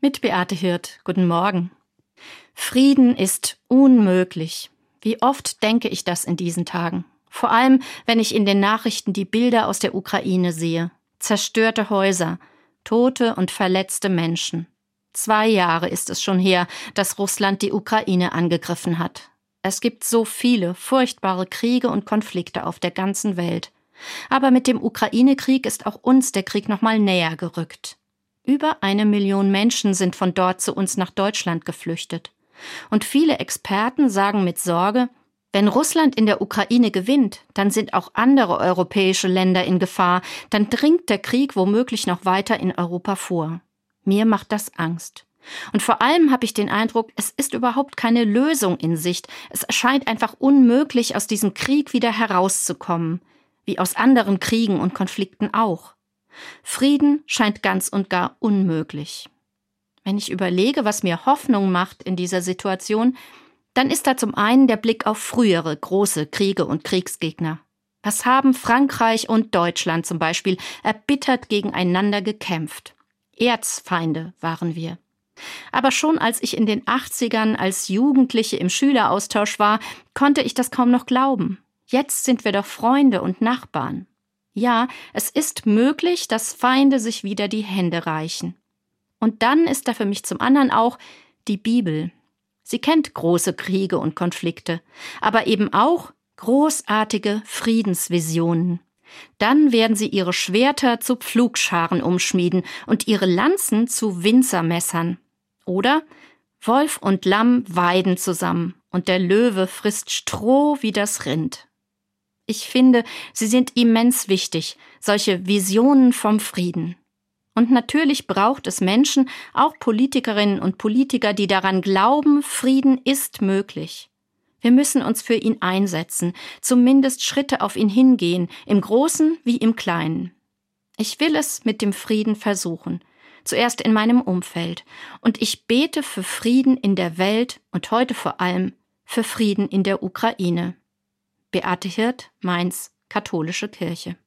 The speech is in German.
Mit Beate Hirt. Guten Morgen. Frieden ist unmöglich. Wie oft denke ich das in diesen Tagen? Vor allem, wenn ich in den Nachrichten die Bilder aus der Ukraine sehe. Zerstörte Häuser, tote und verletzte Menschen. Zwei Jahre ist es schon her, dass Russland die Ukraine angegriffen hat. Es gibt so viele furchtbare Kriege und Konflikte auf der ganzen Welt. Aber mit dem Ukraine-Krieg ist auch uns der Krieg noch mal näher gerückt. Über eine Million Menschen sind von dort zu uns nach Deutschland geflüchtet. Und viele Experten sagen mit Sorge, wenn Russland in der Ukraine gewinnt, dann sind auch andere europäische Länder in Gefahr, dann dringt der Krieg womöglich noch weiter in Europa vor. Mir macht das Angst. Und vor allem habe ich den Eindruck, es ist überhaupt keine Lösung in Sicht. Es erscheint einfach unmöglich, aus diesem Krieg wieder herauszukommen, wie aus anderen Kriegen und Konflikten auch. Frieden scheint ganz und gar unmöglich. Wenn ich überlege, was mir Hoffnung macht in dieser Situation, dann ist da zum einen der Blick auf frühere große Kriege und Kriegsgegner. Was haben Frankreich und Deutschland zum Beispiel erbittert gegeneinander gekämpft? Erzfeinde waren wir. Aber schon als ich in den 80ern als Jugendliche im Schüleraustausch war, konnte ich das kaum noch glauben. Jetzt sind wir doch Freunde und Nachbarn. Ja, es ist möglich, dass Feinde sich wieder die Hände reichen. Und dann ist da für mich zum anderen auch die Bibel. Sie kennt große Kriege und Konflikte, aber eben auch großartige Friedensvisionen. Dann werden sie ihre Schwerter zu Pflugscharen umschmieden und ihre Lanzen zu Winzermessern. Oder Wolf und Lamm weiden zusammen und der Löwe frisst Stroh wie das Rind. Ich finde, sie sind immens wichtig, solche Visionen vom Frieden. Und natürlich braucht es Menschen, auch Politikerinnen und Politiker, die daran glauben, Frieden ist möglich. Wir müssen uns für ihn einsetzen, zumindest Schritte auf ihn hingehen, im Großen wie im Kleinen. Ich will es mit dem Frieden versuchen, zuerst in meinem Umfeld, und ich bete für Frieden in der Welt und heute vor allem für Frieden in der Ukraine. Beate Hirt, Mainz, Katholische Kirche.